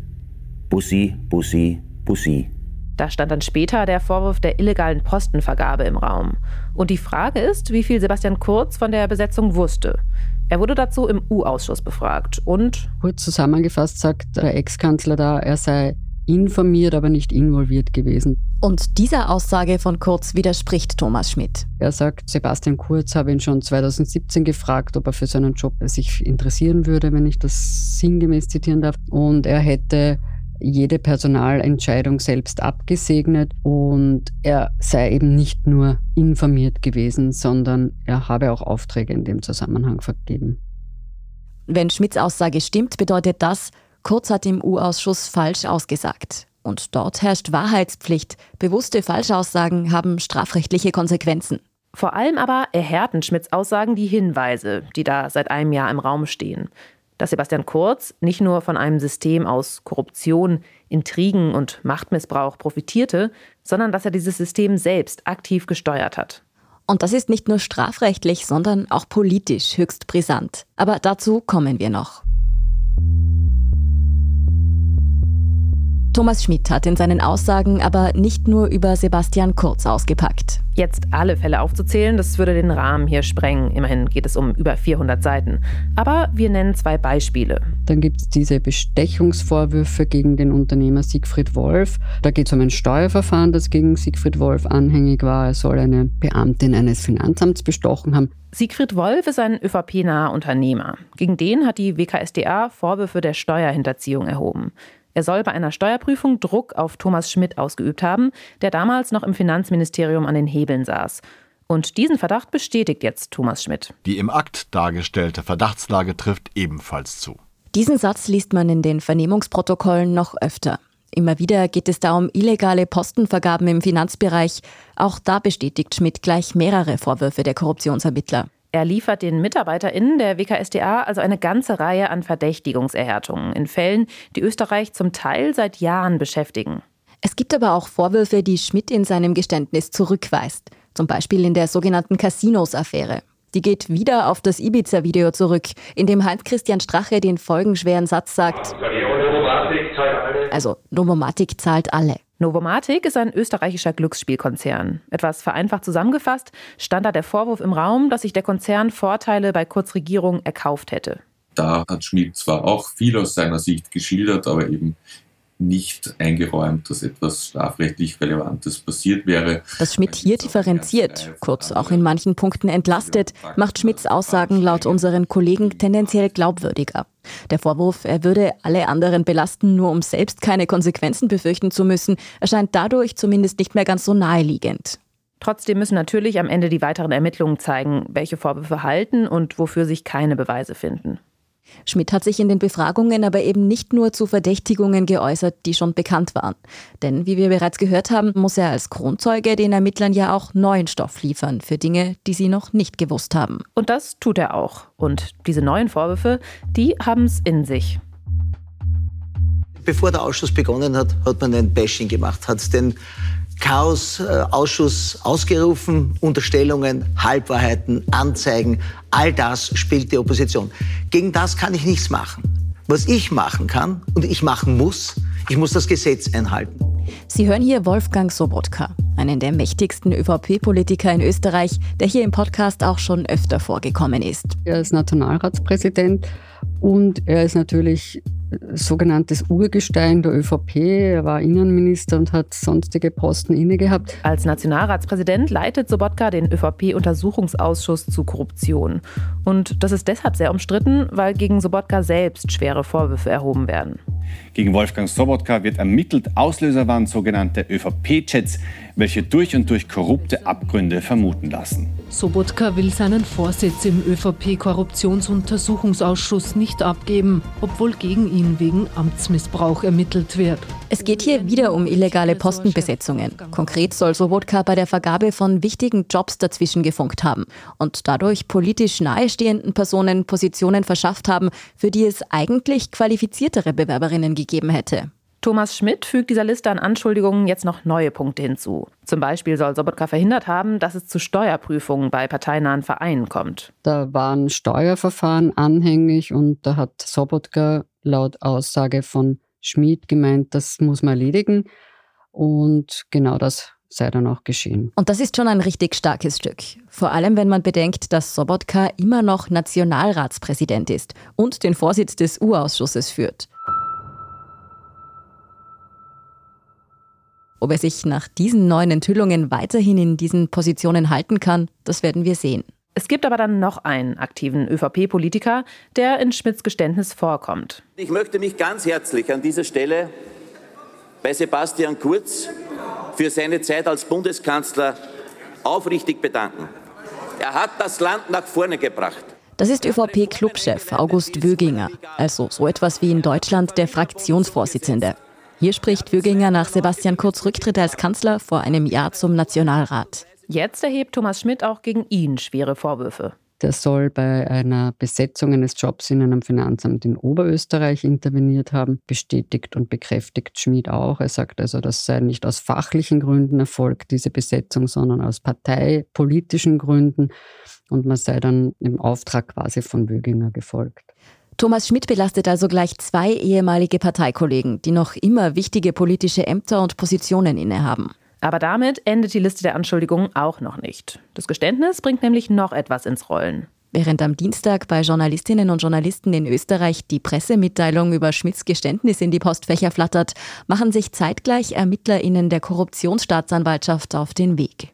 Bussi, Bussi, Bussi. Da stand dann später der Vorwurf der illegalen Postenvergabe im Raum. Und die Frage ist, wie viel Sebastian Kurz von der Besetzung wusste. Er wurde dazu im U-Ausschuss befragt und. Kurz zusammengefasst sagt der Ex-Kanzler da, er sei informiert, aber nicht involviert gewesen. Und dieser Aussage von Kurz widerspricht Thomas Schmidt. Er sagt, Sebastian Kurz habe ihn schon 2017 gefragt, ob er für seinen Job sich interessieren würde, wenn ich das sinngemäß zitieren darf. Und er hätte jede Personalentscheidung selbst abgesegnet und er sei eben nicht nur informiert gewesen, sondern er habe auch Aufträge in dem Zusammenhang vergeben. Wenn Schmidts Aussage stimmt, bedeutet das, Kurz hat im U-Ausschuss falsch ausgesagt. Und dort herrscht Wahrheitspflicht. Bewusste Falschaussagen haben strafrechtliche Konsequenzen. Vor allem aber erhärten Schmidts Aussagen die Hinweise, die da seit einem Jahr im Raum stehen dass Sebastian Kurz nicht nur von einem System aus Korruption, Intrigen und Machtmissbrauch profitierte, sondern dass er dieses System selbst aktiv gesteuert hat. Und das ist nicht nur strafrechtlich, sondern auch politisch höchst brisant. Aber dazu kommen wir noch. Thomas Schmidt hat in seinen Aussagen aber nicht nur über Sebastian Kurz ausgepackt. Jetzt alle Fälle aufzuzählen, das würde den Rahmen hier sprengen. Immerhin geht es um über 400 Seiten. Aber wir nennen zwei Beispiele. Dann gibt es diese Bestechungsvorwürfe gegen den Unternehmer Siegfried Wolf. Da geht es um ein Steuerverfahren, das gegen Siegfried Wolf anhängig war. Er soll eine Beamtin eines Finanzamts bestochen haben. Siegfried Wolf ist ein ÖVP-naher Unternehmer. Gegen den hat die WKSDA Vorwürfe der Steuerhinterziehung erhoben. Er soll bei einer Steuerprüfung Druck auf Thomas Schmidt ausgeübt haben, der damals noch im Finanzministerium an den Hebeln saß. Und diesen Verdacht bestätigt jetzt Thomas Schmidt. Die im Akt dargestellte Verdachtslage trifft ebenfalls zu. Diesen Satz liest man in den Vernehmungsprotokollen noch öfter. Immer wieder geht es da um illegale Postenvergaben im Finanzbereich. Auch da bestätigt Schmidt gleich mehrere Vorwürfe der Korruptionsermittler. Er liefert den MitarbeiterInnen der WKSDA also eine ganze Reihe an Verdächtigungserhärtungen in Fällen, die Österreich zum Teil seit Jahren beschäftigen. Es gibt aber auch Vorwürfe, die Schmidt in seinem Geständnis zurückweist. Zum Beispiel in der sogenannten Casinos-Affäre. Die geht wieder auf das Ibiza-Video zurück, in dem Heinz-Christian Strache den folgenschweren Satz sagt: Also, Novomatic zahlt alle. Novomatic ist ein österreichischer Glücksspielkonzern. Etwas vereinfacht zusammengefasst stand da der Vorwurf im Raum, dass sich der Konzern Vorteile bei Kurzregierung erkauft hätte. Da hat Schmidt zwar auch viel aus seiner Sicht geschildert, aber eben nicht eingeräumt, dass etwas strafrechtlich Relevantes passiert wäre. Dass Schmidt hier differenziert, kurz auch in manchen Punkten entlastet, macht Schmidts Aussagen laut unseren Kollegen tendenziell glaubwürdiger. Der Vorwurf, er würde alle anderen belasten, nur um selbst keine Konsequenzen befürchten zu müssen, erscheint dadurch zumindest nicht mehr ganz so naheliegend. Trotzdem müssen natürlich am Ende die weiteren Ermittlungen zeigen, welche Vorwürfe halten und wofür sich keine Beweise finden. Schmidt hat sich in den Befragungen aber eben nicht nur zu Verdächtigungen geäußert, die schon bekannt waren. Denn wie wir bereits gehört haben, muss er als Kronzeuge den Ermittlern ja auch neuen Stoff liefern für Dinge, die sie noch nicht gewusst haben. Und das tut er auch. Und diese neuen Vorwürfe, die haben es in sich. Bevor der Ausschuss begonnen hat, hat man ein Bashing gemacht, hat den Chaos-Ausschuss ausgerufen, Unterstellungen, Halbwahrheiten, Anzeigen, all das spielt die Opposition. Gegen das kann ich nichts machen. Was ich machen kann und ich machen muss, ich muss das Gesetz einhalten. Sie hören hier Wolfgang Sobotka, einen der mächtigsten ÖVP-Politiker in Österreich, der hier im Podcast auch schon öfter vorgekommen ist. Er ist Nationalratspräsident und er ist natürlich sogenanntes Urgestein der ÖVP. Er war Innenminister und hat sonstige Posten inne gehabt. Als Nationalratspräsident leitet Sobotka den ÖVP-Untersuchungsausschuss zu Korruption. Und das ist deshalb sehr umstritten, weil gegen Sobotka selbst schwere Vorwürfe erhoben werden. Gegen Wolfgang Sobotka wird ermittelt. Auslöser waren sogenannte ÖVP-Chats, welche durch und durch korrupte Abgründe vermuten lassen. Sobotka will seinen Vorsitz im ÖVP-Korruptionsuntersuchungsausschuss nicht abgeben, obwohl gegen ihn wegen Amtsmissbrauch ermittelt wird. Es geht hier wieder um illegale Postenbesetzungen. Konkret soll Sobotka bei der Vergabe von wichtigen Jobs dazwischen gefunkt haben und dadurch politisch nahestehenden Personen Positionen verschafft haben, für die es eigentlich qualifiziertere Bewerberinnen gegeben hätte. Thomas Schmidt fügt dieser Liste an Anschuldigungen jetzt noch neue Punkte hinzu. Zum Beispiel soll Sobotka verhindert haben, dass es zu Steuerprüfungen bei parteinahen Vereinen kommt. Da waren Steuerverfahren anhängig und da hat Sobotka laut Aussage von Schmidt gemeint, das muss man erledigen. Und genau das sei dann auch geschehen. Und das ist schon ein richtig starkes Stück. Vor allem, wenn man bedenkt, dass Sobotka immer noch Nationalratspräsident ist und den Vorsitz des U-Ausschusses führt. Ob er sich nach diesen neuen Enthüllungen weiterhin in diesen Positionen halten kann, das werden wir sehen. Es gibt aber dann noch einen aktiven ÖVP-Politiker, der in Schmidts Geständnis vorkommt. Ich möchte mich ganz herzlich an dieser Stelle bei Sebastian Kurz für seine Zeit als Bundeskanzler aufrichtig bedanken. Er hat das Land nach vorne gebracht. Das ist ÖVP-Clubchef August Wöginger, also so etwas wie in Deutschland der Fraktionsvorsitzende. Hier spricht Wöginger nach Sebastian Kurz Rücktritt als Kanzler vor einem Jahr zum Nationalrat. Jetzt erhebt Thomas Schmidt auch gegen ihn schwere Vorwürfe. Der soll bei einer Besetzung eines Jobs in einem Finanzamt in Oberösterreich interveniert haben, bestätigt und bekräftigt Schmid auch. Er sagt also, das sei nicht aus fachlichen Gründen erfolgt, diese Besetzung, sondern aus parteipolitischen Gründen. Und man sei dann im Auftrag quasi von Wöginger gefolgt. Thomas Schmidt belastet also gleich zwei ehemalige Parteikollegen, die noch immer wichtige politische Ämter und Positionen innehaben. Aber damit endet die Liste der Anschuldigungen auch noch nicht. Das Geständnis bringt nämlich noch etwas ins Rollen. Während am Dienstag bei Journalistinnen und Journalisten in Österreich die Pressemitteilung über Schmidts Geständnis in die Postfächer flattert, machen sich zeitgleich ErmittlerInnen der Korruptionsstaatsanwaltschaft auf den Weg.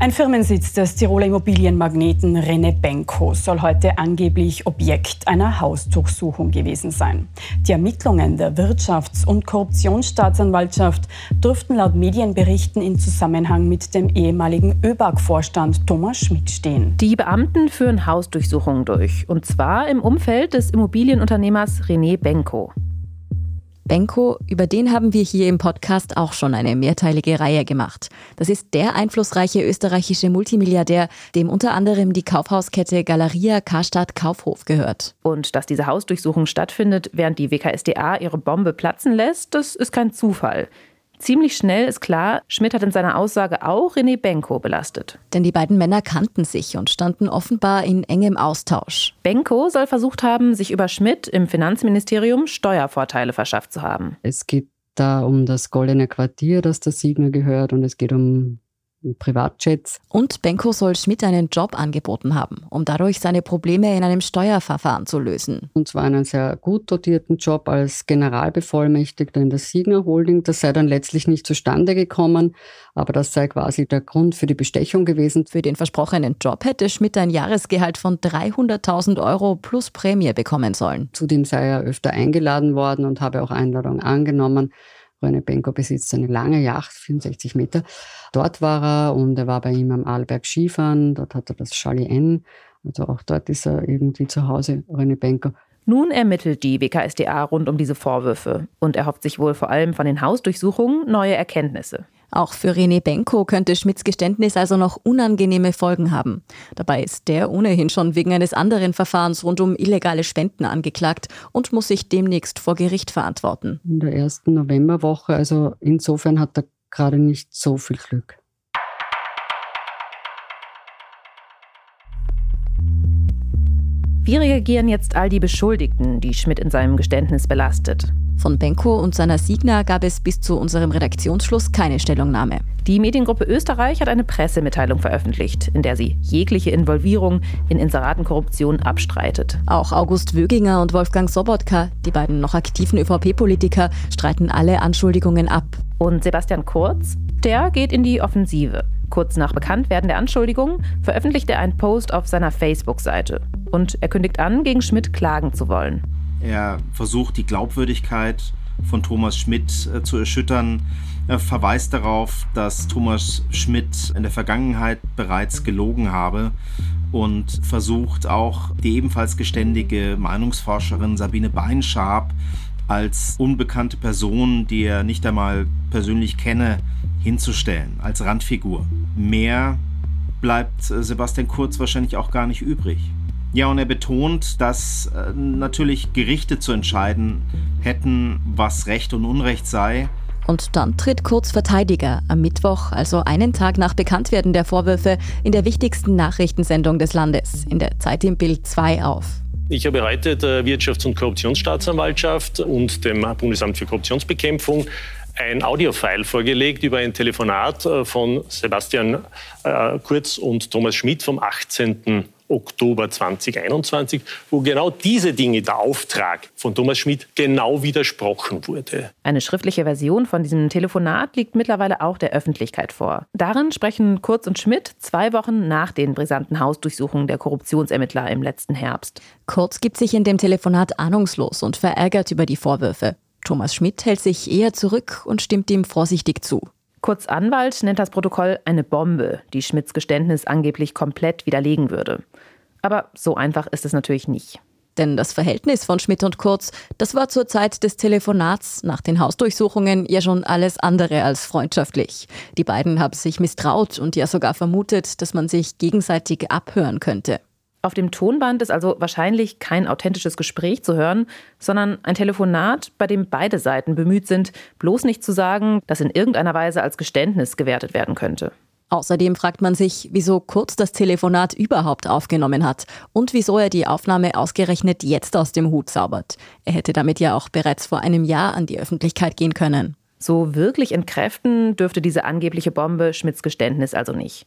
Ein Firmensitz des Tiroler Immobilienmagneten Rene Benko soll heute angeblich Objekt einer Hausdurchsuchung gewesen sein. Die Ermittlungen der Wirtschafts- und Korruptionsstaatsanwaltschaft dürften laut Medienberichten in Zusammenhang mit dem ehemaligen ÖBAG-Vorstand Thomas Schmidt stehen. Die Beamten führen Hausdurchsuchungen durch, und zwar im Umfeld des Immobilienunternehmers René Benko. Benko, über den haben wir hier im Podcast auch schon eine mehrteilige Reihe gemacht. Das ist der einflussreiche österreichische Multimilliardär, dem unter anderem die Kaufhauskette Galeria Karstadt Kaufhof gehört. Und dass diese Hausdurchsuchung stattfindet, während die WKSDA ihre Bombe platzen lässt, das ist kein Zufall. Ziemlich schnell ist klar, Schmidt hat in seiner Aussage auch René Benko belastet. Denn die beiden Männer kannten sich und standen offenbar in engem Austausch. Benko soll versucht haben, sich über Schmidt im Finanzministerium Steuervorteile verschafft zu haben. Es geht da um das Goldene Quartier, das der Signer gehört, und es geht um Privatjets. Und Benko soll Schmidt einen Job angeboten haben, um dadurch seine Probleme in einem Steuerverfahren zu lösen. Und zwar einen sehr gut dotierten Job als Generalbevollmächtigter in der Signer Holding. Das sei dann letztlich nicht zustande gekommen, aber das sei quasi der Grund für die Bestechung gewesen. Für den versprochenen Job hätte Schmidt ein Jahresgehalt von 300.000 Euro plus Prämie bekommen sollen. Zudem sei er öfter eingeladen worden und habe auch Einladungen angenommen. René Benko besitzt eine lange Yacht, 64 Meter. Dort war er und er war bei ihm am Arlberg Skifahren. Dort hat er das Charlie N. Also auch dort ist er irgendwie zu Hause, René Benko. Nun ermittelt die BKSDA rund um diese Vorwürfe und erhofft sich wohl vor allem von den Hausdurchsuchungen neue Erkenntnisse. Auch für René Benko könnte Schmidts Geständnis also noch unangenehme Folgen haben. Dabei ist der ohnehin schon wegen eines anderen Verfahrens rund um illegale Spenden angeklagt und muss sich demnächst vor Gericht verantworten. In der ersten Novemberwoche, also insofern hat er gerade nicht so viel Glück. Wie reagieren jetzt all die Beschuldigten, die Schmidt in seinem Geständnis belastet? Von Benko und seiner Signa gab es bis zu unserem Redaktionsschluss keine Stellungnahme. Die Mediengruppe Österreich hat eine Pressemitteilung veröffentlicht, in der sie jegliche Involvierung in Inseratenkorruption abstreitet. Auch August Wöginger und Wolfgang Sobotka, die beiden noch aktiven ÖVP-Politiker, streiten alle Anschuldigungen ab. Und Sebastian Kurz, der geht in die Offensive. Kurz nach Bekanntwerden der Anschuldigung veröffentlicht er einen Post auf seiner Facebook-Seite und er kündigt an, gegen Schmidt klagen zu wollen. Er versucht die Glaubwürdigkeit von Thomas Schmidt äh, zu erschüttern. Er verweist darauf, dass Thomas Schmidt in der Vergangenheit bereits gelogen habe und versucht auch die ebenfalls geständige Meinungsforscherin Sabine Beinscharp als unbekannte Person, die er nicht einmal persönlich kenne, hinzustellen, als Randfigur. Mehr bleibt äh, Sebastian Kurz wahrscheinlich auch gar nicht übrig. Ja, und er betont, dass äh, natürlich Gerichte zu entscheiden hätten, was Recht und Unrecht sei. Und dann tritt Kurz Verteidiger am Mittwoch, also einen Tag nach Bekanntwerden der Vorwürfe, in der wichtigsten Nachrichtensendung des Landes, in der Zeit im Bild 2 auf. Ich habe heute der Wirtschafts- und Korruptionsstaatsanwaltschaft und dem Bundesamt für Korruptionsbekämpfung ein Audiofile vorgelegt über ein Telefonat äh, von Sebastian äh, Kurz und Thomas Schmidt vom 18. Oktober 2021, wo genau diese Dinge, der Auftrag von Thomas Schmidt, genau widersprochen wurde. Eine schriftliche Version von diesem Telefonat liegt mittlerweile auch der Öffentlichkeit vor. Darin sprechen Kurz und Schmidt zwei Wochen nach den brisanten Hausdurchsuchungen der Korruptionsermittler im letzten Herbst. Kurz gibt sich in dem Telefonat ahnungslos und verärgert über die Vorwürfe. Thomas Schmidt hält sich eher zurück und stimmt ihm vorsichtig zu. Kurz Anwalt nennt das Protokoll eine Bombe, die Schmidts Geständnis angeblich komplett widerlegen würde. Aber so einfach ist es natürlich nicht. Denn das Verhältnis von Schmidt und Kurz, das war zur Zeit des Telefonats nach den Hausdurchsuchungen ja schon alles andere als freundschaftlich. Die beiden haben sich misstraut und ja sogar vermutet, dass man sich gegenseitig abhören könnte. Auf dem Tonband ist also wahrscheinlich kein authentisches Gespräch zu hören, sondern ein Telefonat, bei dem beide Seiten bemüht sind, bloß nicht zu sagen, das in irgendeiner Weise als Geständnis gewertet werden könnte. Außerdem fragt man sich, wieso Kurz das Telefonat überhaupt aufgenommen hat und wieso er die Aufnahme ausgerechnet jetzt aus dem Hut zaubert. Er hätte damit ja auch bereits vor einem Jahr an die Öffentlichkeit gehen können. So wirklich entkräften dürfte diese angebliche Bombe Schmidts Geständnis also nicht.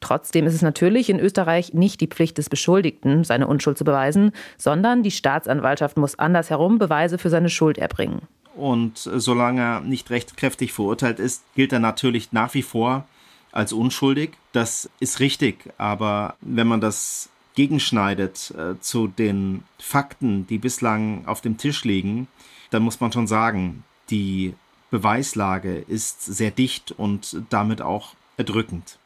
Trotzdem ist es natürlich in Österreich nicht die Pflicht des Beschuldigten, seine Unschuld zu beweisen, sondern die Staatsanwaltschaft muss andersherum Beweise für seine Schuld erbringen. Und solange er nicht rechtskräftig verurteilt ist, gilt er natürlich nach wie vor als unschuldig. Das ist richtig, aber wenn man das gegenschneidet äh, zu den Fakten, die bislang auf dem Tisch liegen, dann muss man schon sagen, die Beweislage ist sehr dicht und damit auch erdrückend.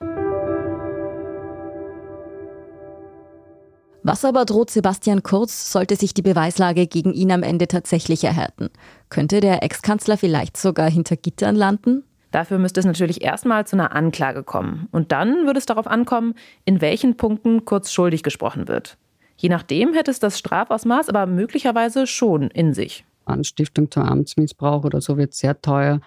Was aber droht Sebastian Kurz, sollte sich die Beweislage gegen ihn am Ende tatsächlich erhärten? Könnte der Ex-Kanzler vielleicht sogar hinter Gittern landen? Dafür müsste es natürlich erstmal zu einer Anklage kommen. Und dann würde es darauf ankommen, in welchen Punkten Kurz schuldig gesprochen wird. Je nachdem hätte es das Strafausmaß aber möglicherweise schon in sich. Anstiftung zum Amtsmissbrauch oder so wird sehr teuer.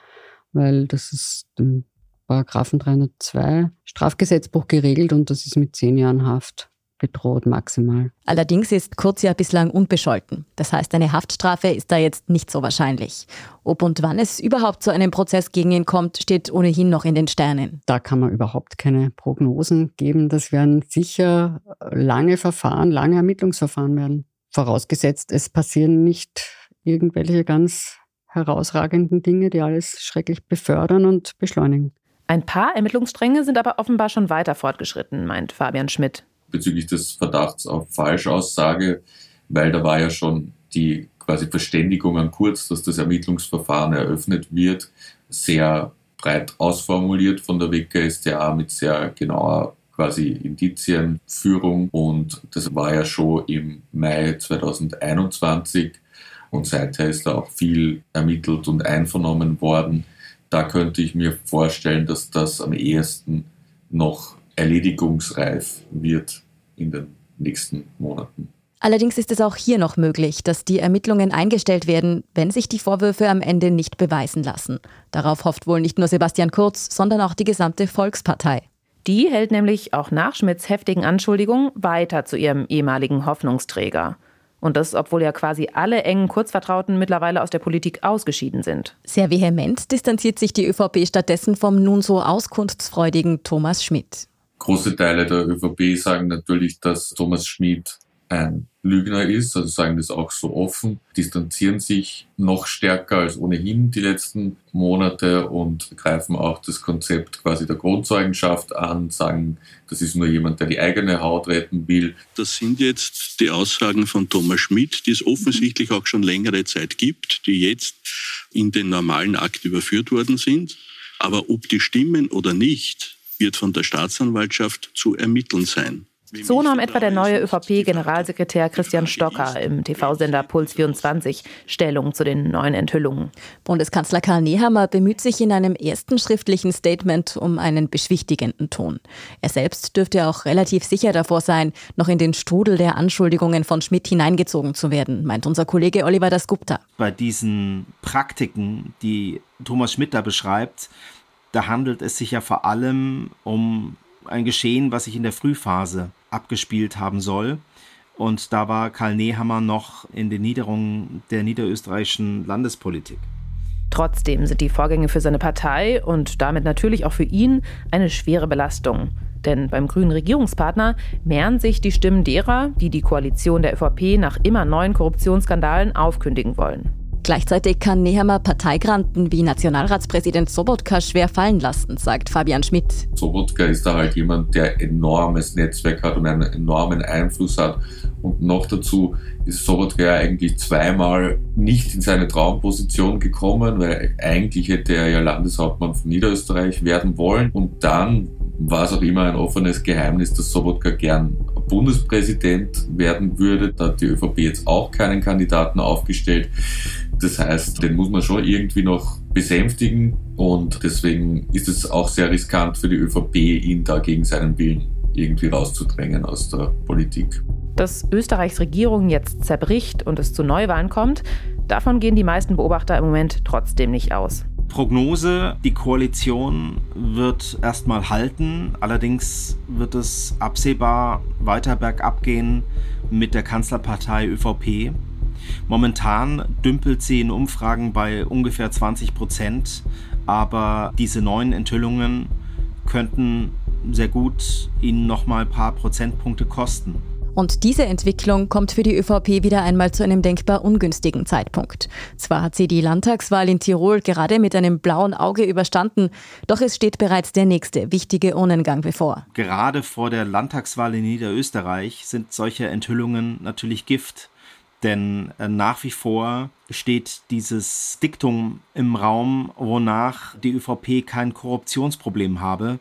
weil das ist im Paragraphen 302 Strafgesetzbuch geregelt und das ist mit zehn Jahren Haft bedroht maximal. Allerdings ist Kurz ja bislang unbescholten. Das heißt, eine Haftstrafe ist da jetzt nicht so wahrscheinlich. Ob und wann es überhaupt zu einem Prozess gegen ihn kommt, steht ohnehin noch in den Sternen. Da kann man überhaupt keine Prognosen geben. Das werden sicher lange Verfahren, lange Ermittlungsverfahren werden. Vorausgesetzt, es passieren nicht irgendwelche ganz herausragenden Dinge, die alles schrecklich befördern und beschleunigen. Ein paar Ermittlungsstränge sind aber offenbar schon weiter fortgeschritten, meint Fabian Schmidt bezüglich des Verdachts auf Falschaussage, weil da war ja schon die quasi Verständigung an Kurz, dass das Ermittlungsverfahren eröffnet wird, sehr breit ausformuliert von der WKStA mit sehr genauer quasi Indizienführung. Und das war ja schon im Mai 2021 und seither ist da auch viel ermittelt und einvernommen worden. Da könnte ich mir vorstellen, dass das am ehesten noch erledigungsreif wird in den nächsten Monaten. Allerdings ist es auch hier noch möglich, dass die Ermittlungen eingestellt werden, wenn sich die Vorwürfe am Ende nicht beweisen lassen. Darauf hofft wohl nicht nur Sebastian Kurz, sondern auch die gesamte Volkspartei. Die hält nämlich auch nach Schmidts heftigen Anschuldigungen weiter zu ihrem ehemaligen Hoffnungsträger. Und das, obwohl ja quasi alle engen Kurzvertrauten mittlerweile aus der Politik ausgeschieden sind. Sehr vehement distanziert sich die ÖVP stattdessen vom nun so auskunftsfreudigen Thomas Schmidt. Große Teile der ÖVP sagen natürlich, dass Thomas Schmid ein Lügner ist, also sagen das auch so offen, distanzieren sich noch stärker als ohnehin die letzten Monate und greifen auch das Konzept quasi der Grundzeugenschaft an, sagen, das ist nur jemand, der die eigene Haut retten will. Das sind jetzt die Aussagen von Thomas Schmidt, die es offensichtlich auch schon längere Zeit gibt, die jetzt in den normalen Akt überführt worden sind. Aber ob die stimmen oder nicht, wird von der Staatsanwaltschaft zu ermitteln sein. So nahm etwa der neue ÖVP-Generalsekretär Christian Stocker im TV-Sender Puls 24 Stellung zu den neuen Enthüllungen. Bundeskanzler Karl Nehammer bemüht sich in einem ersten schriftlichen Statement um einen beschwichtigenden Ton. Er selbst dürfte auch relativ sicher davor sein, noch in den Strudel der Anschuldigungen von Schmidt hineingezogen zu werden, meint unser Kollege Oliver Dasgupta. Bei diesen Praktiken, die Thomas Schmidt da beschreibt, da handelt es sich ja vor allem um ein Geschehen, was sich in der Frühphase abgespielt haben soll. Und da war Karl Nehammer noch in den Niederungen der niederösterreichischen Landespolitik. Trotzdem sind die Vorgänge für seine Partei und damit natürlich auch für ihn eine schwere Belastung. Denn beim grünen Regierungspartner mehren sich die Stimmen derer, die die Koalition der ÖVP nach immer neuen Korruptionsskandalen aufkündigen wollen. Gleichzeitig kann Nehammer Parteigranten wie Nationalratspräsident Sobotka schwer fallen lassen, sagt Fabian Schmidt. Sobotka ist da halt jemand, der enormes Netzwerk hat und einen enormen Einfluss hat. Und noch dazu ist Sobotka ja eigentlich zweimal nicht in seine Traumposition gekommen, weil eigentlich hätte er ja Landeshauptmann von Niederösterreich werden wollen. Und dann war es auch immer ein offenes Geheimnis, dass Sobotka gern Bundespräsident werden würde. Da hat die ÖVP jetzt auch keinen Kandidaten aufgestellt. Das heißt, den muss man schon irgendwie noch besänftigen und deswegen ist es auch sehr riskant für die ÖVP, ihn da gegen seinen Willen irgendwie rauszudrängen aus der Politik. Dass Österreichs Regierung jetzt zerbricht und es zu Neuwahlen kommt, davon gehen die meisten Beobachter im Moment trotzdem nicht aus. Prognose, die Koalition wird erstmal halten, allerdings wird es absehbar weiter bergab gehen mit der Kanzlerpartei ÖVP. Momentan dümpelt sie in Umfragen bei ungefähr 20 Prozent, aber diese neuen Enthüllungen könnten sehr gut ihnen nochmal ein paar Prozentpunkte kosten. Und diese Entwicklung kommt für die ÖVP wieder einmal zu einem denkbar ungünstigen Zeitpunkt. Zwar hat sie die Landtagswahl in Tirol gerade mit einem blauen Auge überstanden, doch es steht bereits der nächste wichtige Urnengang bevor. Gerade vor der Landtagswahl in Niederösterreich sind solche Enthüllungen natürlich Gift. Denn äh, nach wie vor steht dieses Diktum im Raum, wonach die ÖVP kein Korruptionsproblem habe.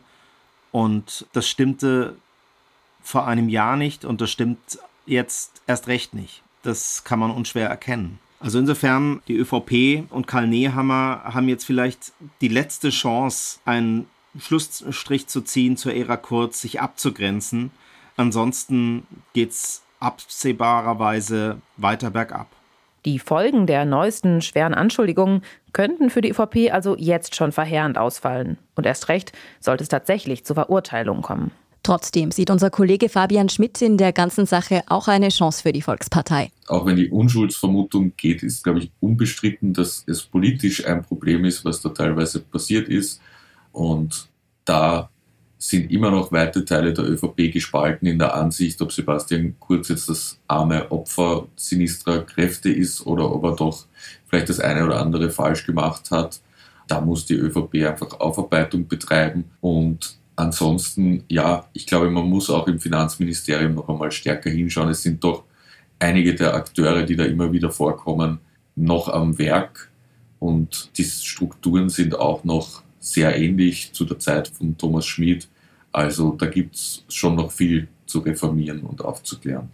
Und das stimmte vor einem Jahr nicht und das stimmt jetzt erst recht nicht. Das kann man unschwer erkennen. Also insofern, die ÖVP und Karl Nehammer haben jetzt vielleicht die letzte Chance, einen Schlussstrich zu ziehen zur Ära Kurz, sich abzugrenzen. Ansonsten geht es absehbarerweise weiter bergab. Die Folgen der neuesten schweren Anschuldigungen könnten für die ÖVP also jetzt schon verheerend ausfallen. Und erst recht sollte es tatsächlich zu Verurteilungen kommen. Trotzdem sieht unser Kollege Fabian Schmidt in der ganzen Sache auch eine Chance für die Volkspartei. Auch wenn die Unschuldsvermutung geht, ist, glaube ich, unbestritten, dass es politisch ein Problem ist, was da teilweise passiert ist. Und da sind immer noch weite Teile der ÖVP gespalten in der Ansicht, ob Sebastian Kurz jetzt das arme Opfer sinistrer Kräfte ist oder ob er doch vielleicht das eine oder andere falsch gemacht hat. Da muss die ÖVP einfach Aufarbeitung betreiben und ansonsten, ja, ich glaube, man muss auch im Finanzministerium noch einmal stärker hinschauen. Es sind doch einige der Akteure, die da immer wieder vorkommen, noch am Werk und die Strukturen sind auch noch sehr ähnlich zu der Zeit von Thomas Schmid. Also da gibt es schon noch viel zu reformieren und aufzuklären.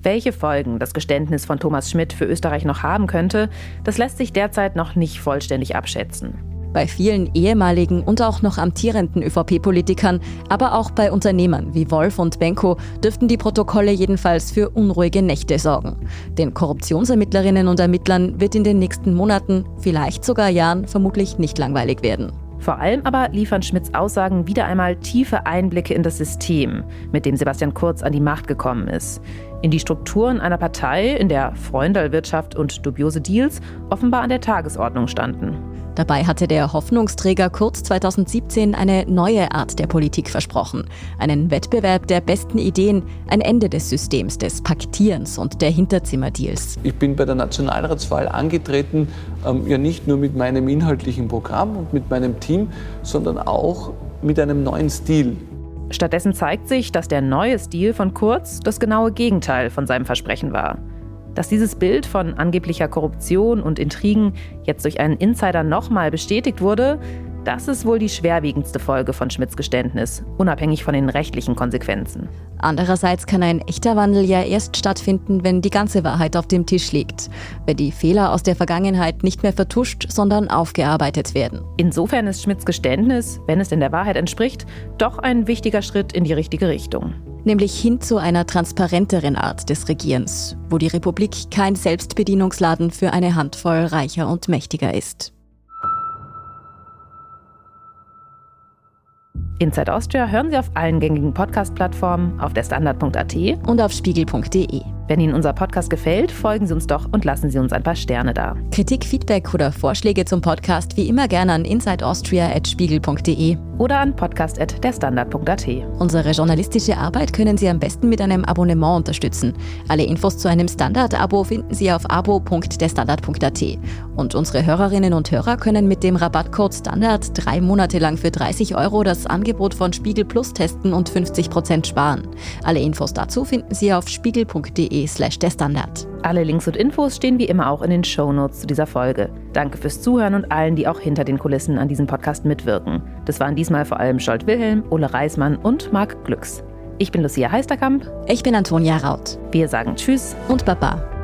Welche Folgen das Geständnis von Thomas Schmidt für Österreich noch haben könnte, das lässt sich derzeit noch nicht vollständig abschätzen. Bei vielen ehemaligen und auch noch amtierenden ÖVP-Politikern, aber auch bei Unternehmern wie Wolf und Benko dürften die Protokolle jedenfalls für unruhige Nächte sorgen. Den Korruptionsermittlerinnen und Ermittlern wird in den nächsten Monaten, vielleicht sogar Jahren, vermutlich nicht langweilig werden. Vor allem aber liefern Schmidts Aussagen wieder einmal tiefe Einblicke in das System, mit dem Sebastian Kurz an die Macht gekommen ist. In die Strukturen einer Partei, in der Freundalwirtschaft und dubiose Deals offenbar an der Tagesordnung standen. Dabei hatte der Hoffnungsträger Kurz 2017 eine neue Art der Politik versprochen. Einen Wettbewerb der besten Ideen, ein Ende des Systems des Paktierens und der Hinterzimmerdeals. Ich bin bei der Nationalratswahl angetreten, ähm, ja nicht nur mit meinem inhaltlichen Programm und mit meinem Team, sondern auch mit einem neuen Stil. Stattdessen zeigt sich, dass der neue Stil von Kurz das genaue Gegenteil von seinem Versprechen war. Dass dieses Bild von angeblicher Korruption und Intrigen jetzt durch einen Insider nochmal bestätigt wurde, das ist wohl die schwerwiegendste Folge von Schmidts Geständnis, unabhängig von den rechtlichen Konsequenzen. Andererseits kann ein echter Wandel ja erst stattfinden, wenn die ganze Wahrheit auf dem Tisch liegt, wenn die Fehler aus der Vergangenheit nicht mehr vertuscht, sondern aufgearbeitet werden. Insofern ist Schmidts Geständnis, wenn es in der Wahrheit entspricht, doch ein wichtiger Schritt in die richtige Richtung nämlich hin zu einer transparenteren Art des Regierens, wo die Republik kein Selbstbedienungsladen für eine Handvoll Reicher und Mächtiger ist. Inside Austria hören Sie auf allen gängigen Podcast-Plattformen, auf der Standard.at und auf spiegel.de. Wenn Ihnen unser Podcast gefällt, folgen Sie uns doch und lassen Sie uns ein paar Sterne da. Kritik, Feedback oder Vorschläge zum Podcast wie immer gerne an insideaustria.spiegel.de oder an podcast.derstandard.at. Unsere journalistische Arbeit können Sie am besten mit einem Abonnement unterstützen. Alle Infos zu einem Standard-Abo finden Sie auf abo.derstandard.at. Und unsere Hörerinnen und Hörer können mit dem Rabattcode Standard drei Monate lang für 30 Euro das Angebot von Spiegel Plus testen und 50% sparen. Alle Infos dazu finden Sie auf spiegel.de slash der Standard. Alle Links und Infos stehen wie immer auch in den Shownotes zu dieser Folge. Danke fürs Zuhören und allen, die auch hinter den Kulissen an diesem Podcast mitwirken. Das waren diesmal vor allem Scholt Wilhelm, Ole Reismann und Marc Glücks. Ich bin Lucia Heisterkamp. Ich bin Antonia Raut. Wir sagen Tschüss und Baba.